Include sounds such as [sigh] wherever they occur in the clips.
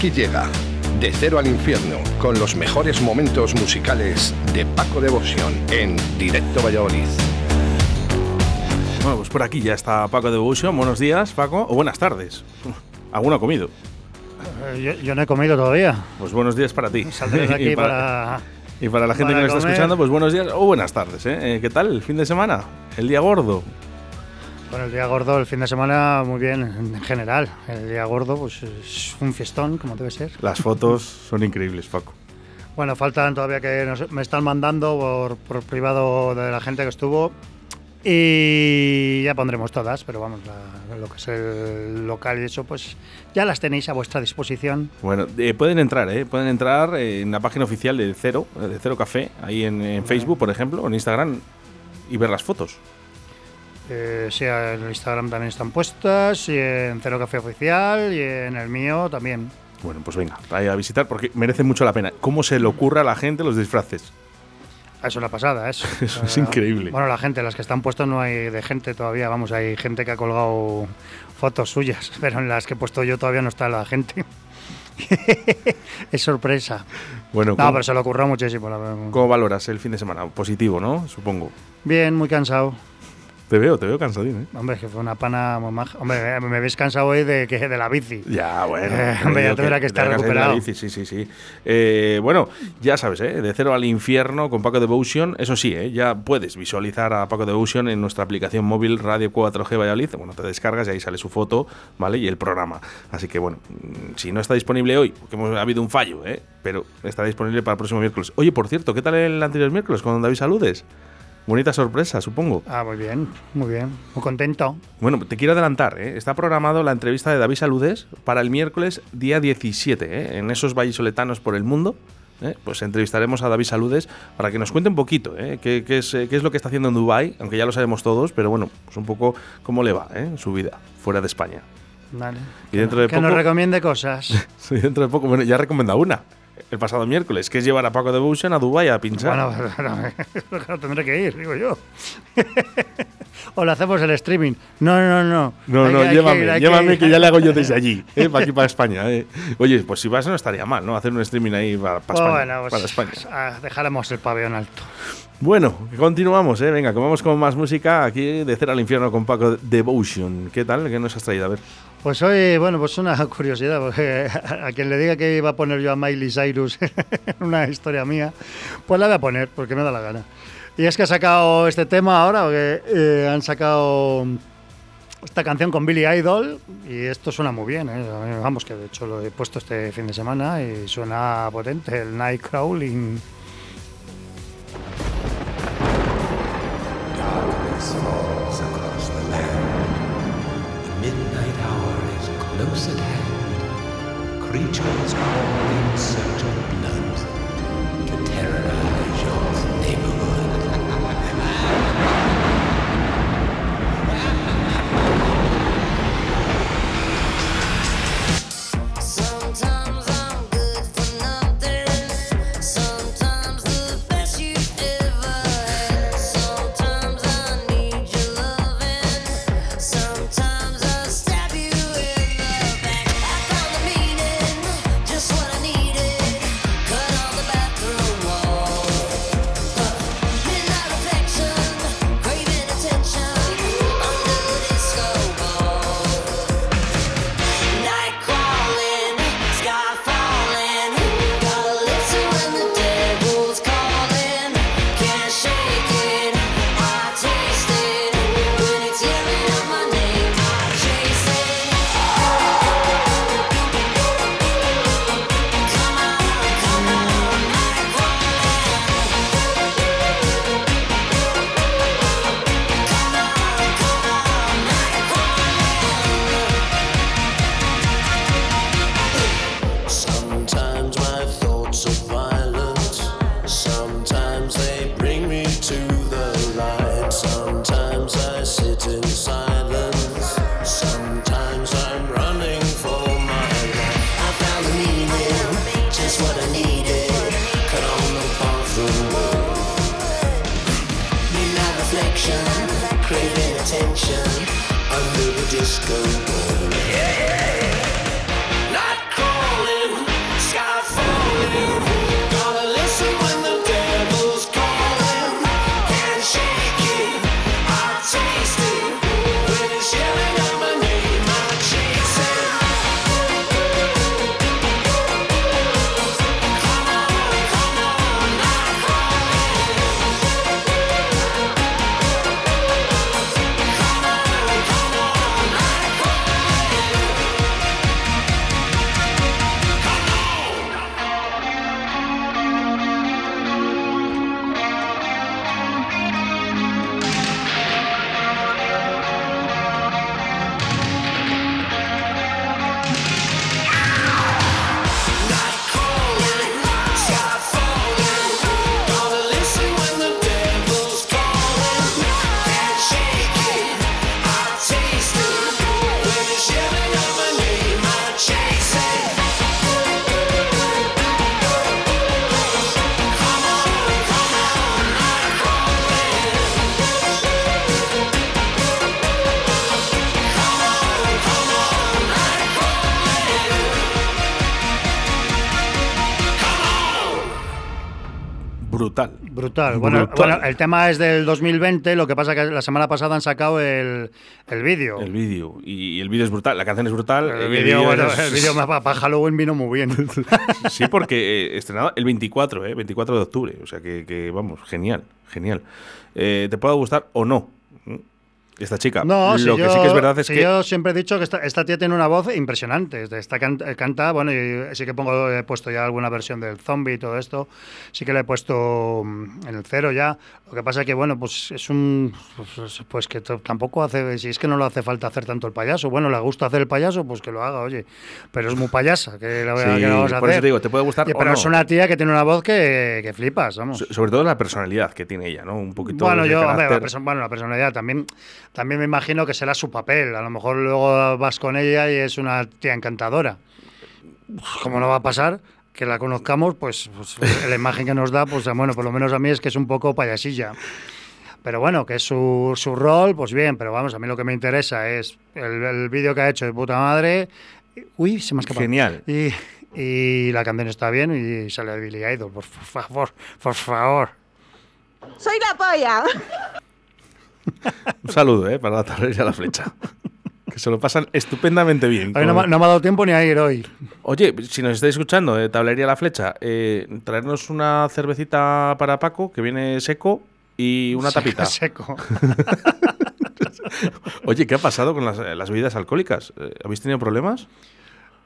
Aquí llega De Cero al Infierno con los mejores momentos musicales de Paco Devoción en Directo Valladolid. Bueno, pues por aquí ya está Paco Devotion. Buenos días, Paco. O buenas tardes. [laughs] ¿Alguno ha comido? Eh, Yo, yo no he comido todavía. Pues buenos días para ti. Saldré de [laughs] aquí y, para... y para la gente para que nos está escuchando, pues buenos días o buenas tardes. ¿eh? Eh, ¿Qué tal el fin de semana? El día gordo. Bueno, el día gordo, el fin de semana, muy bien, en general. El día gordo, pues es un fiestón, como debe ser. Las fotos son increíbles, Paco. Bueno, faltan todavía que nos- me están mandando por, por privado de la gente que estuvo. Y ya pondremos todas, pero vamos, la- lo que es el local y eso, pues ya las tenéis a vuestra disposición. Bueno, eh, pueden entrar, ¿eh? Pueden entrar en la página oficial de Cero, eh, de Cero Café, ahí en, en Facebook, por ejemplo, o en Instagram, y ver las fotos. Eh, sí, en el Instagram también están puestas, y en Cero Café Oficial, y en el mío también. Bueno, pues venga, vaya a visitar porque merece mucho la pena. ¿Cómo se le ocurre a la gente los disfraces? Eso es la pasada, eso. [laughs] Eso es Eh, increíble. Bueno, la gente, las que están puestas no hay de gente todavía, vamos, hay gente que ha colgado fotos suyas, [laughs] pero en las que he puesto yo todavía no está la gente. [laughs] es sorpresa. Bueno, No, ¿cómo, pero se le ocurrió muchísimo. la cómo valoras el fin de semana? Positivo, ¿no? Supongo. Bien, muy cansado. Te veo, te veo cansadín, ¿eh? Hombre, que fue una pana muy maja. Hombre, me ves cansado hoy de, que, de la bici. Ya, bueno. Eh, hombre, ya tendrá que estar la recuperado. bici, sí, sí, sí. Eh, bueno, ya sabes, ¿eh? De cero al infierno con Paco Devotion. Eso sí, ¿eh? Ya puedes visualizar a Paco Devotion en nuestra aplicación móvil Radio 4G Valladolid. Bueno, te descargas y ahí sale su foto, ¿vale? Y el programa. Así que, bueno, mm, si no está disponible hoy, porque hemos, ha habido un fallo, ¿eh? Pero está disponible para el próximo miércoles. Oye, por cierto, ¿qué tal el anterior miércoles con David Saludes? Bonita sorpresa, supongo. Ah, muy bien, muy bien. Muy contento. Bueno, te quiero adelantar, ¿eh? está programado la entrevista de David Saludes para el miércoles día 17, ¿eh? en esos vallisoletanos por el mundo. ¿eh? Pues entrevistaremos a David Saludes para que nos cuente un poquito ¿eh? qué, qué es, qué es lo que está haciendo en Dubai, aunque ya lo sabemos todos, pero bueno, pues un poco cómo le va ¿eh? en su vida fuera de España. Vale. Y dentro de que nos recomiende cosas. [laughs] Sí, dentro de poco, bueno, ya recomendado una el pasado miércoles, que es llevar a Paco Devotion a Dubai a pinchar. Bueno, [laughs] tendré que ir, digo yo. [laughs] o le hacemos el streaming. No, no, no. No, Hay no, que- hay que llévame, ir, llévame que, ya le hago yo [laughs] desde allí, ¿eh? para aquí para España. ¿eh? Oye, pues si vas no estaría mal, ¿no? Hacer un streaming ahí para, para España. Bueno, pues, para España. dejaremos el pabellón alto. Bueno, continuamos, ¿eh? Venga, comemos con más música aquí de Cero al Infierno con Paco Devotion. ¿Qué tal? ¿Qué nos has traído? A ver. Pues hoy, bueno, pues una [laughs] curiosidad, porque a quien le diga que iba a poner yo a Miley Cyrus [laughs] en una historia mía, pues la voy a poner, porque me da la gana. Y es que ha sacado este tema ahora, porque eh, han sacado esta canción con Billy Idol, y esto suena muy bien, ¿eh? Vamos, que de hecho lo he puesto este fin de semana y suena potente, el Night Crawling. Close at hand. Creatures crawl in search of blood to terrorize Brutal. Bueno, Brutal. bueno, el tema es del 2020, lo que pasa que la semana pasada han sacado el, el vídeo. El vídeo. Y el vídeo es brutal. La canción es brutal. El y vídeo, bueno, es- el vídeo para Halloween vino muy bien. [laughs] Sí, porque eh, estrenado el 24, ¿eh? 24 de octubre. O sea que, que, vamos, genial, genial. Eh, ¿Te puede gustar o no? Esta chica. No, Lo si que yo, sí que es verdad es si que. yo siempre he dicho que esta, esta tía tiene una voz impresionante. Esta can- eh, canta, bueno, y sí que pongo, he puesto ya alguna versión del zombie y todo esto. Sí que le he puesto mm, en el cero ya. Lo que pasa que, bueno, pues es un. Pues, pues que tampoco hace. Si es que no le hace falta hacer tanto el payaso. Bueno, le gusta hacer el payaso, pues que lo haga, oye. Pero es muy payasa, que la Sí, que vamos a por hacer. eso te digo, te puede gustar Y- o Pero no. es una tía que tiene una voz que, que flipas, vamos. so- Sobre todo la personalidad que tiene ella, ¿no? Un poquito. Bueno, yo, hombre, la, perso- bueno, la personalidad también, también me imagino que será su papel. A lo mejor luego vas con ella y es una tía encantadora. Como no va a pasar, que la conozcamos, pues, pues, [laughs] la imagen que nos da, pues bueno, por lo menos a mí es que es un poco payasilla. Pero bueno, que es su, su rol, pues bien, pero vamos, a mí lo que me interesa es el, el vídeo que ha hecho de puta madre. Uy, se me ha escapado. Genial. Y, y la canción está bien y sale de Billy Idol, por favor, por favor. Soy la polla. [laughs] Un saludo, ¿eh? Para la tablería y a la flecha. que se lo pasan estupendamente bien. Hoy no, con- me- no me ha dado tiempo ni a ir hoy. Oye, si nos estáis escuchando, eh, Tablería La Flecha, eh, traernos una cervecita para Paco, que viene seco, y una [laughs] tapita. Seco. [laughs] Oye, ¿qué ha pasado con las, las bebidas alcohólicas? ¿Habéis tenido problemas?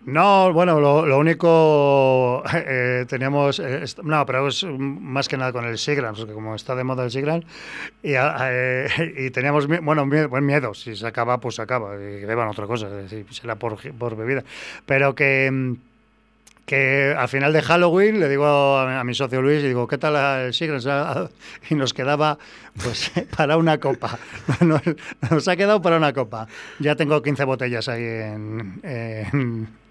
No, bueno, lo, único [laughs] eh, teníamos, eh, no, pero es más que nada con el Sigrans, porque como está de moda el a- eh, [laughs] y teníamos, bueno, mie- buen miedo, si se acaba, pues se acaba, y beban otra cosa, si será por, por bebida, pero que, que al final de Halloween le digo a, mi- socio Luis, y digo, ¿qué tal el Sigrans? [laughs] Ah, Y nos quedaba, pues, para una copa, nos, ha quedado para una copa, ya tengo 15 botellas ahí en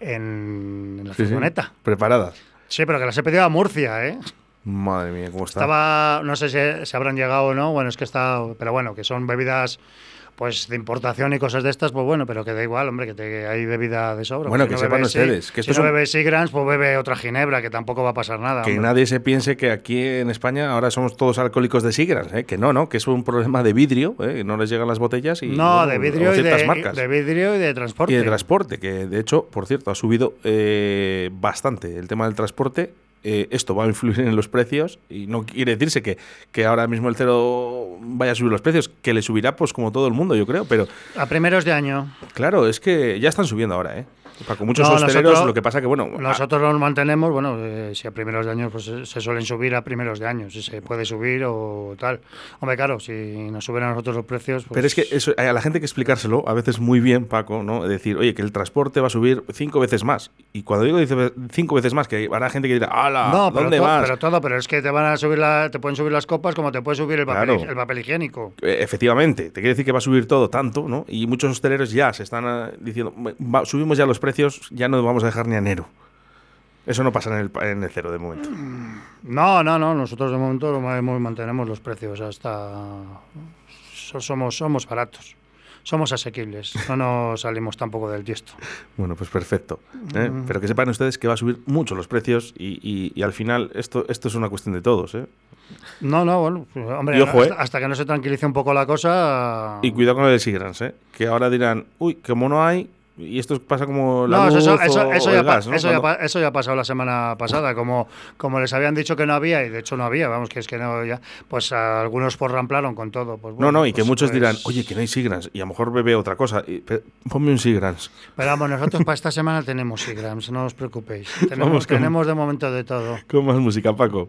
en la Sí. Preparadas. Sí, pero que las he pedido a Murcia, ¿eh? Madre mía, ¿cómo está? Estaba, no sé si, si habrán llegado o no, bueno, es que está, pero bueno, que son bebidas pues de importación y cosas de estas, pues bueno, pero que da igual, hombre, que, te- que hay bebida de sobra. Bueno, Si que no sepan bebe ustedes Si, que si esto no es un- bebe Sigrans, pues bebe otra ginebra, que tampoco va a pasar nada. Que hombre. nadie se piense que aquí en España ahora somos todos alcohólicos de Sigrans, ¿eh? que no, no, que es un problema de vidrio, ¿eh? no les llegan las botellas y No, de o vidrio y ciertas de, marcas. de vidrio y de transporte. Y de transporte, que de hecho, por cierto, ha subido eh, bastante el tema del transporte. Eh, esto va a influir en los precios y no quiere decirse que, que ahora mismo el cero vaya a subir los precios, que le subirá pues como todo el mundo, yo creo, pero A primeros de año. claro, es que ya están subiendo ahora, ¿eh? Paco, muchos No, hosteleros, nosotros- lo que pasa que, bueno, Nosotros nos mantenemos, bueno, eh, si a primeros de año, pues eh, se suelen subir a primeros de año, si se puede subir o tal. Hombre, claro, si nos suben a nosotros los precios. Pero es que pues- eso, a la gente hay que explicárselo a veces muy bien, Paco, ¿no? Decir, oye, que el transporte va a subir cinco veces más. Y cuando digo dice- cinco veces más, que habrá gente que dirá, ¡hala! No, pero, ¿Dónde to- vas? pero todo, pero es que te van a subir la, te pueden subir las copas como te puede subir el papel, Claro. el papel higiénico. Eh, Efectivamente, te quiere decir que va a subir todo tanto, ¿no? Y muchos hosteleros ya se están ah, diciendo, "Va- subimos ya los precios, ya no vamos a dejar ni a enero. Eso no pasa en el, en el cero de momento. No, no, no, nosotros de momento lo ma- mantenemos los precios hasta so- somos somos baratos. Somos asequibles, no nos salimos tampoco del tiesto. Bueno, pues perfecto. ¿eh? Mm. Pero que sepan ustedes que va a subir mucho los precios y, y- y al final esto, esto es una cuestión de todos. ¿eh? No, no, bueno, pues, hombre, ojo, hasta, ¿eh? hasta que no se tranquilice un poco la cosa. Y cuidado con el de Sigrans, ¿eh? que ahora dirán, uy, como no hay, y esto pasa como la No, luz eso, eso, o- eso o ya gas, ¿no? eso ya Cuando- eso ya ha pasado la semana pasada. Como, como les habían dicho que no había, y de hecho no había, vamos, que es que no, ya, pues algunos por ramplaron con todo. Pues, No, bueno, no, y que pues- muchos pues- dirán, oye, que no hay Sigrans, y a lo mejor bebe otra cosa. y, ponme un Sigrans. Pero vamos, nosotros para esta semana tenemos Sigrams, no os preocupéis. [laughs] Tenemos, Vamos con- tenemos de momento de todo. Con más música, Paco.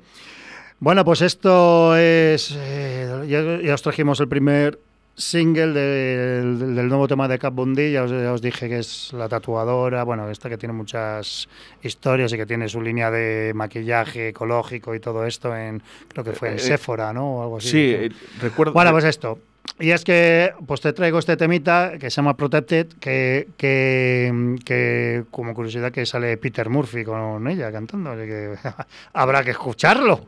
Bueno, pues esto es. eh, ya, ya os trajimos el primer single del, nuevo tema de Cat Von D. Ya os, ya os dije que es la tatuadora. Bueno, esta que tiene muchas historias y que tiene su línea de maquillaje ecológico y todo esto en. Creo que fue en Eh, Sephora, ¿no? O algo así. Sí, eh, recuerdo. Bueno, pues esto. Y es que pues te traigo este temita que se llama Protected, que, que, que como curiosidad que sale Peter Murphy con ella cantando, así que [laughs] habrá que escucharlo.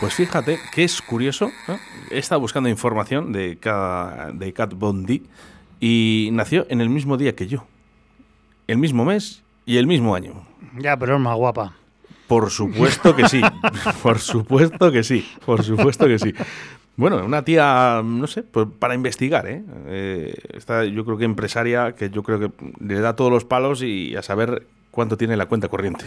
Pues fíjate que es curioso. ¿eh? He estado buscando información de, Cat Bondi y nació en el mismo día que yo. El mismo mes y el mismo año. Ya, pero es más guapa. Por supuesto que sí. [laughs] Por supuesto que sí. Por supuesto que sí. Bueno, una tía, no sé, pues para investigar, ¿eh? Eh, Esta, yo creo que empresaria que yo creo que le da todos los palos y a saber cuánto tiene la cuenta corriente.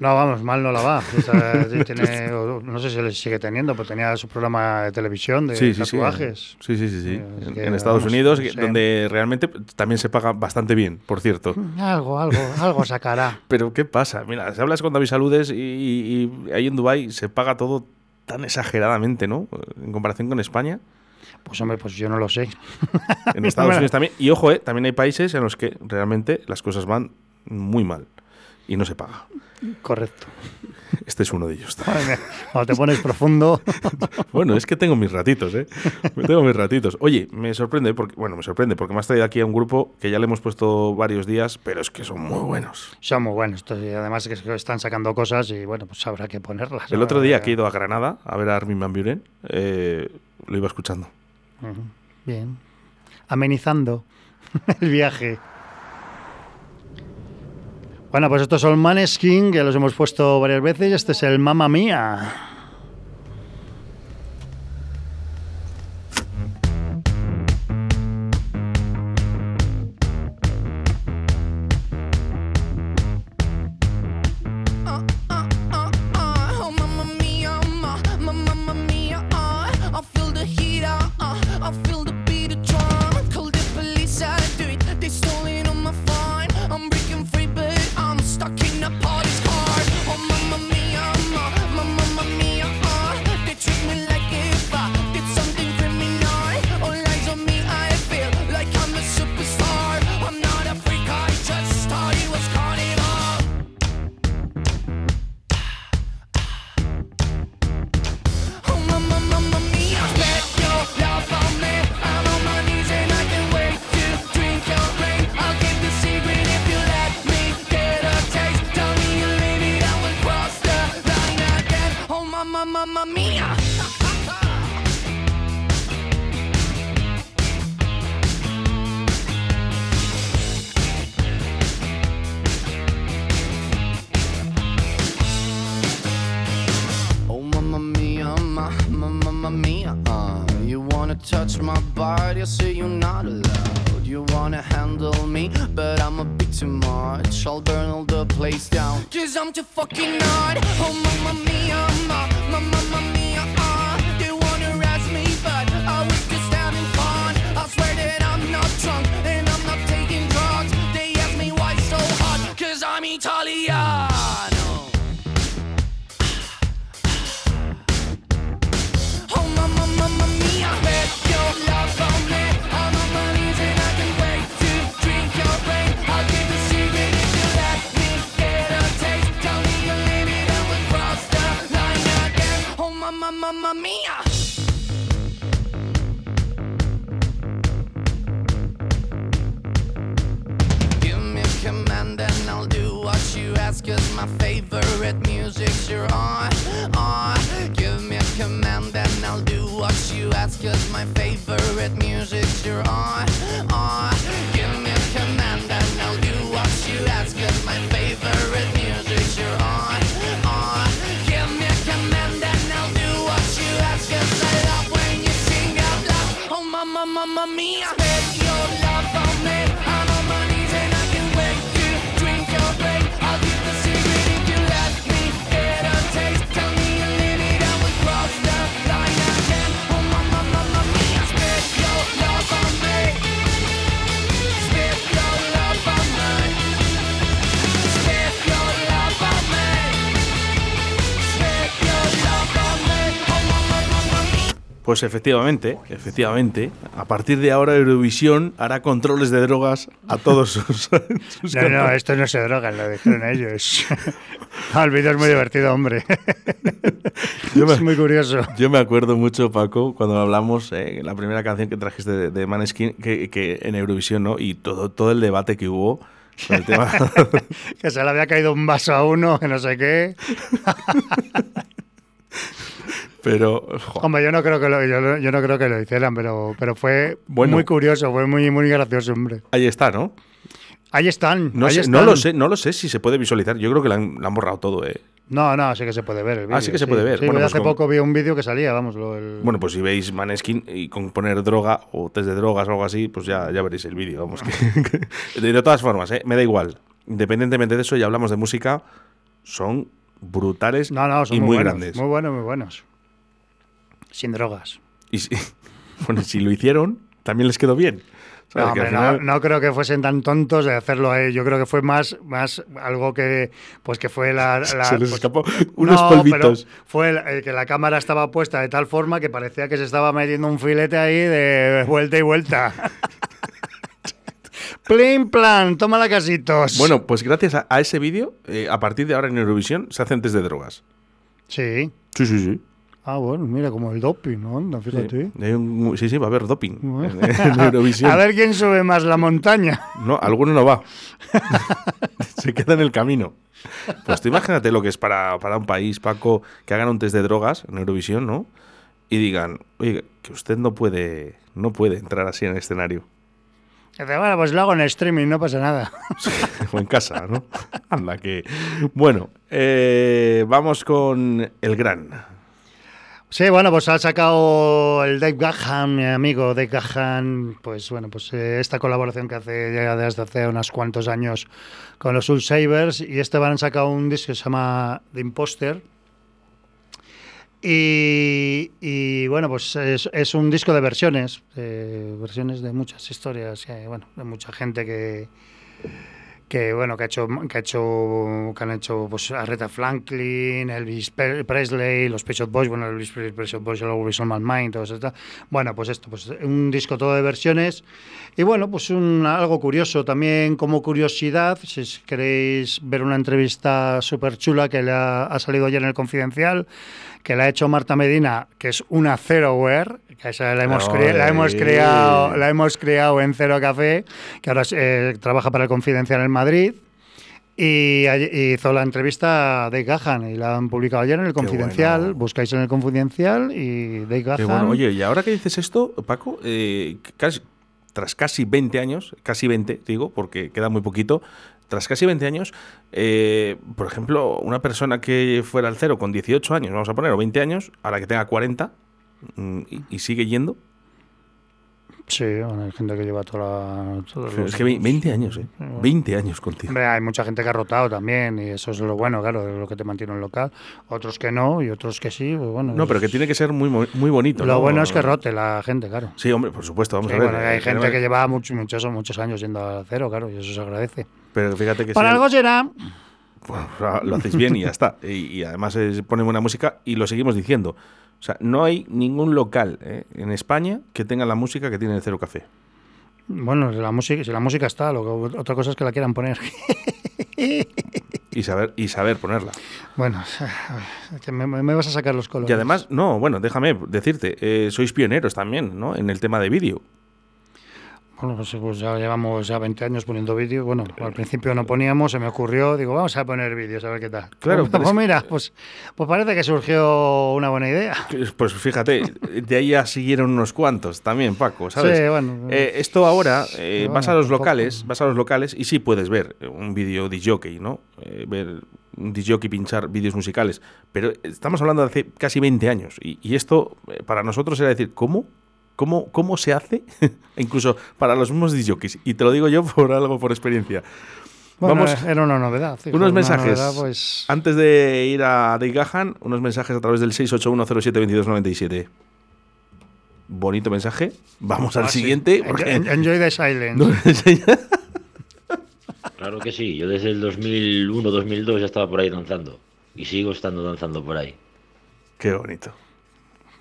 No, vamos, mal no la va. Esa- tiene- no sé si le sigue teniendo, pero tenía su programa de televisión de Sí, sí, tatuajes. Sí, sí, sí, sí. Eh, En, que, en Estados vamos, Unidos, sí. donde realmente también se paga bastante bien, por cierto. Algo, algo, algo sacará. [laughs] Pero ¿qué pasa? Mira, si hablas con David Saludes y, y- y ahí en Dubai se paga todo tan exageradamente, ¿no? En comparación con España. Pues hombre, pues yo no lo sé. En Estados [laughs] Unidos también. Y ojo, ¿eh? también hay países en los que realmente las cosas van muy mal y no se paga. Correcto. Este es uno de ellos. Cuando te pones profundo. [laughs] Bueno, es que tengo mis ratitos, ¿eh? Tengo mis ratitos. Oye, me sorprende, porque, bueno, me sorprende, porque me has traído aquí a un grupo que ya le hemos puesto varios días, pero es que son muy buenos. Son muy buenos. además es que están sacando cosas y bueno, pues habrá que ponerlas. El otro día que he ido a Granada a ver a Armin Van Buren, eh, lo iba escuchando. Bien. Amenizando [laughs] el viaje. Bueno, pues estos son Maneskin, que los hemos puesto varias veces. Este es el Mamma Mía. Me, but I'm a bit too much. I'll burn all the place down. Cause I'm too fucking hot. Oh, my favorite music's you're on, on Give me a command and I'll do what you ask Cause my favorite music's Pues efectivamente, efectivamente, a partir de ahora Eurovisión hará controles de drogas a todos sus, [laughs] sus No, no, esto no se droga, lo dijeron ellos. [laughs] Ah, el vídeo es muy divertido, hombre. [laughs] Yo me- Es muy curioso. Yo me acuerdo mucho, Paco, cuando hablamos, eh, la primera canción que trajiste de, de Maneskin, que, que en Eurovisión, ¿no? Y todo, todo el debate que hubo el tema. Que se le había caído un vaso a uno, que no sé qué. Pero, jo, Hombre, yo no creo que lo, yo, lo- yo no creo que lo hicieran, pero, pero fue Bueno. muy curioso, fue muy, muy gracioso, hombre. ahí está, ¿no? Ahí están. No, ahí sé, están. no lo sé, no lo sé si se puede visualizar. Yo creo que la han, borrado todo, ¿eh? No, no, sí que se puede ver el vídeo. Ah, sí que se puede ver. Sí, Bueno, yo pues hace con- poco vi un vídeo que salía, vamos. Lo, el- Bueno, pues si veis Maneskin y con poner droga o test de drogas o algo así, pues ya, ya veréis el vídeo. Vamos, que- [laughs] de todas formas, ¿eh? me da igual. Independientemente de eso, ya hablamos de música, son brutales no, no, son y muy, muy, buenos, grandes. Muy buenos, muy buenos. Sin drogas. Y si, [laughs] bueno, si lo hicieron, también les quedó bien. No, hombre, final- creo que fuesen tan tontos de hacerlo ahí. Yo creo que fue más, más algo que, pues que fue la. [laughs] la- Se les pues- escapó unos No, polvitos. pero Fue el- el que la cámara estaba puesta de tal forma que parecía que se estaba metiendo un filete ahí de vuelta y vuelta. [laughs] Plain plan, tómala casitos. Bueno, pues gracias a, a ese vídeo, eh, a partir de ahora en Eurovisión se hacen test de drogas. Sí. Sí, sí, sí. Ah, bueno, mira, como el doping, ¿no? Anda, fíjate. Un- sí, sí, va a haber doping en, en [laughs] Eurovisión. A ver quién sube más la montaña. No, alguno no va. [laughs] Se queda en el camino. Pues tú imagínate lo que es para, para un país, Paco, que hagan un test de drogas en Eurovisión, ¿no? Y digan, oye, que usted no puede, no puede entrar así en el escenario. Bueno, pues lo hago en streaming, no pasa nada. [laughs] o en casa, ¿no? Anda, que. Bueno, eh, vamos con el gran. Sí, bueno, pues ha sacado el Dave Gahan, mi amigo Dave Gahan, pues bueno, pues eh, esta colaboración que hace ya desde hace unos cuantos años con los Soul Savers y este van a sacar un disco que se llama The Imposter. Y, bueno, pues es, un disco de versiones, versiones de muchas historias, eh, bueno, de mucha gente que, que bueno que ha hecho que ha hecho que han hecho pues Aretha Franklin, Elvis Presley, los Pet Boys, bueno Elvis Pre- Pet Shop Boys, Always on My Mind, todo eso está. Bueno, pues esto, pues un disco todo de versiones y bueno, pues un algo curioso también como curiosidad, si queréis ver una entrevista súper chula que le ha, ha salido ayer en el Confidencial, que la ha hecho Marta Medina, que es una Zeroware, que esa la hemos, cre- la hemos creado, la hemos creado en Cero Café, que ahora eh, trabaja para el Confidencial en Madrid. Y hizo la entrevista a Dave Gahan y la han publicado ayer en el Confidencial. bueno. Buscáis en el Confidencial y Dave Gahan. Bueno. Oye, y ahora que dices esto, Paco, eh, casi- tras casi 20 años, casi 20, digo, porque queda muy poquito, tras casi 20 años, eh, por ejemplo, una persona que fuera al cero con 18 años, vamos a poner, o 20 años, ahora que tenga 40 mm, y, y sigue yendo, Sí, bueno, hay gente que lleva toda la. todos Pero los- es que ve- 20 años, ¿eh? 20 años contigo. Hombre, hay mucha gente que ha rotado también y eso es lo bueno, claro, es lo que te mantiene en local. Otros que no y otros que sí. pues bueno, No, pero que tiene que ser muy, muy bonito. Lo ¿no? bueno es que rote la gente, claro. Sí, hombre, por supuesto, vamos Sí, a ver. bueno, hay eh, gente que lleva muchos, muchos, muchos años yendo a cero, claro, y eso se agradece. Pero fíjate que Para si- algo será. Lo hacéis bien y ya está. Y, y además eh, pone buena música y lo seguimos diciendo. O sea, no hay ningún local eh, en España que tenga la música que tiene el Cero Café. Bueno, la música, si la música está, lo que- otra cosa es que la quieran poner. Y saber, y saber ponerla. bueno, que me, me vas a sacar los colores. Y además, no, bueno, déjame decirte, eh, sois pioneros también, ¿no? En el tema de vídeo. Bueno, pues, pues ya llevamos ya 20 años poniendo vídeos. Bueno, al principio no poníamos, se me ocurrió, digo, vamos a poner vídeos, a ver qué tal. Claro, pues, pero es- [laughs] mira, pues, pues parece que surgió una buena idea. Pues fíjate, de ahí ya siguieron unos cuantos también, Paco, ¿sabes? Sí, bueno. Eh, esto ahora, eh, bueno, vas a los locales, vas a los locales y sí puedes ver un vídeo de jockey, ¿no? Eh, ver un jockey pinchar vídeos musicales. Pero estamos hablando de hace casi 20 años. Y, y esto eh, para nosotros era decir, ¿cómo? ¿Cómo, cómo se hace? [laughs] Incluso para los mismos jockeys. Y te lo digo yo por algo, por experiencia. Bueno, Vamos, era una novedad. hijo, unos una mensajes. novedad, pues, Antes de ir a Dave Gahan, unos mensajes a través del 681072297. Bonito mensaje. Vamos al ah, sí. siguiente. Enjoy- porque- Enjoy the silence. Claro que sí, yo desde el 2001-2002 ya estaba por ahí danzando. Y sigo estando danzando por ahí. Qué bonito.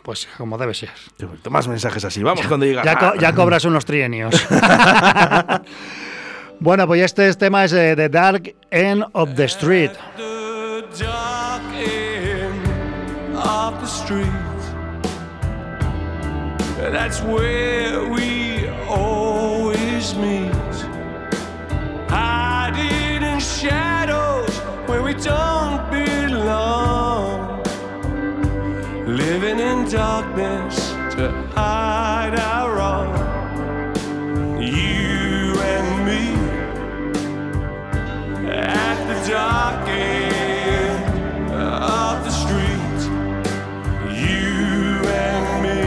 Pues como debe ser. Más mensajes así. Vamos cuando diga. Ya, co- ya cobras unos trienios. [laughs] bueno, pues este tema es eh, The Dark End of the Street. the dark end of the street. That's where we always meet. Hiding darkness to hide our wrong. You and me at the dark end of the street. You and me.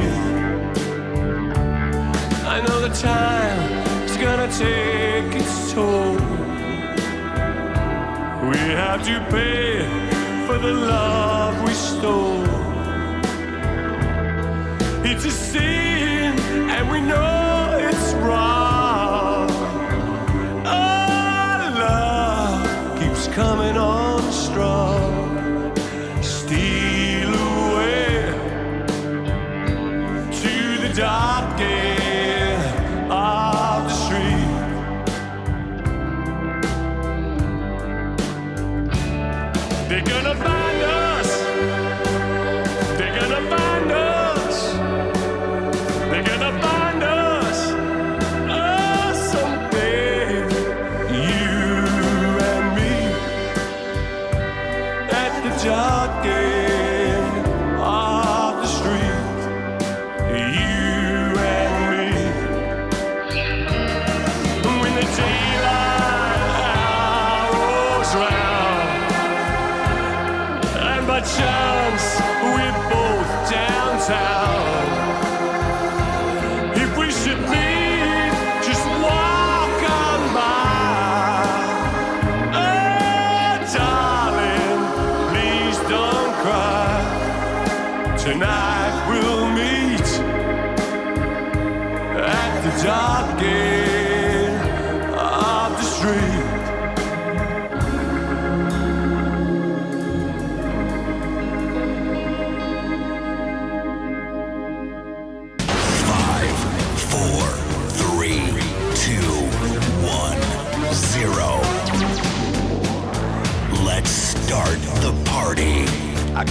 I know the time is gonna take its toll. We have to pay for the love A sin, and we know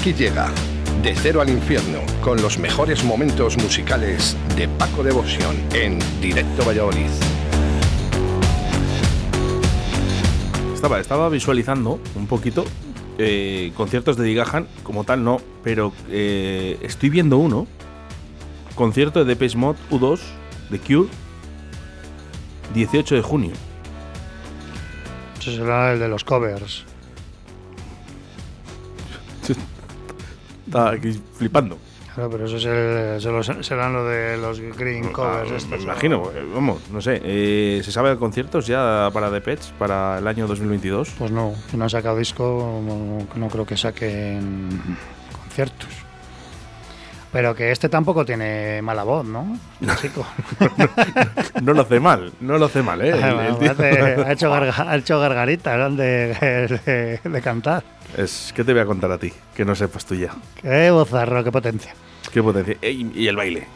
Aquí llega De Cero al Infierno con los mejores momentos musicales de Paco Devoción en Directo Valladolid. Estaba, estaba visualizando un poquito eh, conciertos de Digahan, como tal no, pero eh, estoy viendo uno. Concierto de Depeche Mode U2 de Cure, 18 de junio. Ese será el de los covers. Aquí flipando. Claro, pero eso es el, se los- serán lo de los green covers. Ah, estos, me ¿no? imagino, eh, vamos, no sé. eh, ¿Se sabe de conciertos ya para Depeche para el año 2022? Pues no, si no han sacado disco, no, no creo que saquen conciertos. Pero que este tampoco tiene mala voz, ¿no? [laughs] Chico. [laughs] No lo hace mal, no lo hace mal, ¿eh? [laughs] El- el tío. Hace- ha, hecho garga- ha hecho gargaritas ¿no? de, de- de cantar. Es, ¿Qué te voy a contar a ti? Que no sepas tú ya. Qué bozarro, qué potencia. Qué potencia. Ey, y el baile.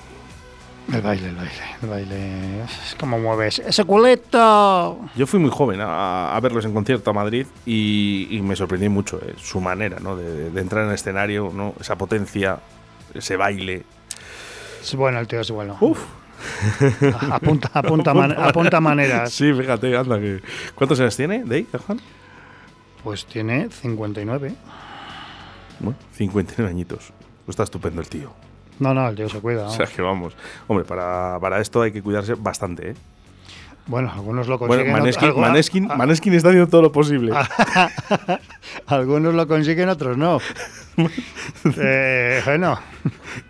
El baile, el baile, el baile. Es como mueves. ¡Ese culito! Yo fui muy joven a, a verlos en concierto a Madrid y, y me sorprendí mucho eh, su manera ¿no? de, de entrar en el escenario, ¿no? esa potencia, ese baile. Es bueno, el tío es bueno. Uf. [laughs] Apunta, apunta, man- apunta maneras. Sí, fíjate, anda. Que... ¿Cuántos años tiene, Dave, Gahan? Pues tiene 59. Bueno, 59 añitos. Está estupendo el tío. No, no, el tío se cuida. O ¿no? sea que vamos. Hombre, para, para esto hay que cuidarse bastante, ¿eh? Bueno, algunos lo Bueno, consiguen. Maneskin, Maneskin, Maneskin está haciendo todo lo posible. [laughs] algunos lo consiguen, otros no. [laughs] Eh, bueno,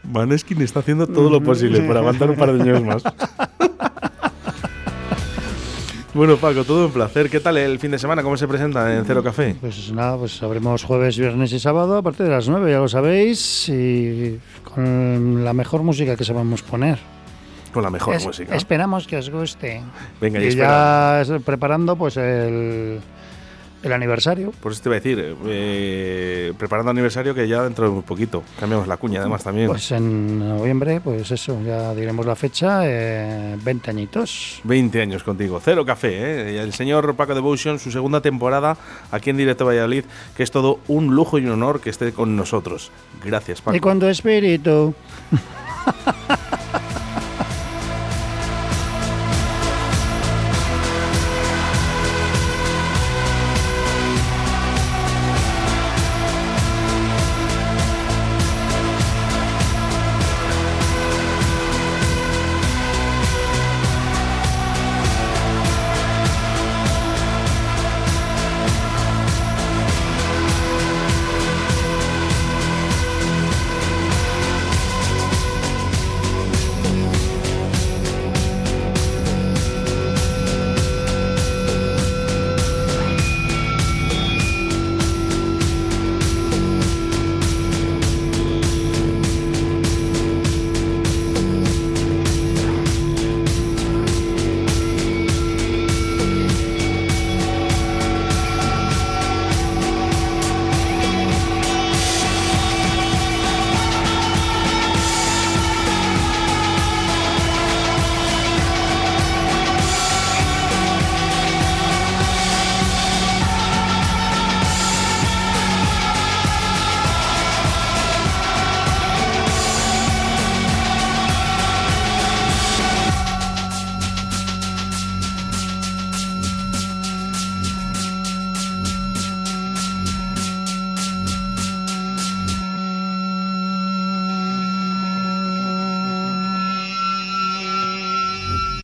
Maneskin está haciendo todo lo posible para aguantar un par de años más. [laughs] bueno, Paco, todo un placer. ¿Qué tal el fin de semana? ¿Cómo se presenta en Cero Café? pues nada, pues abrimos jueves, viernes y sábado a partir de las 9, ya lo sabéis, y con la mejor música que sabemos poner. Con la mejor Es- música. Esperamos que os guste. Venga, y y ya preparando pues el, el aniversario. Pues eso te iba a decir, eh, preparando aniversario que ya dentro de muy poquito. Cambiamos la cuña además también. Pues en noviembre, pues eso, ya diremos la fecha, eh, 20 añitos. 20 años contigo. Cero café, ¿eh? El señor Paco Devotion, su segunda temporada aquí en Directo Valladolid, que es todo un lujo y un honor que esté con nosotros. Gracias, Paco. Y cuando espíritu. [laughs]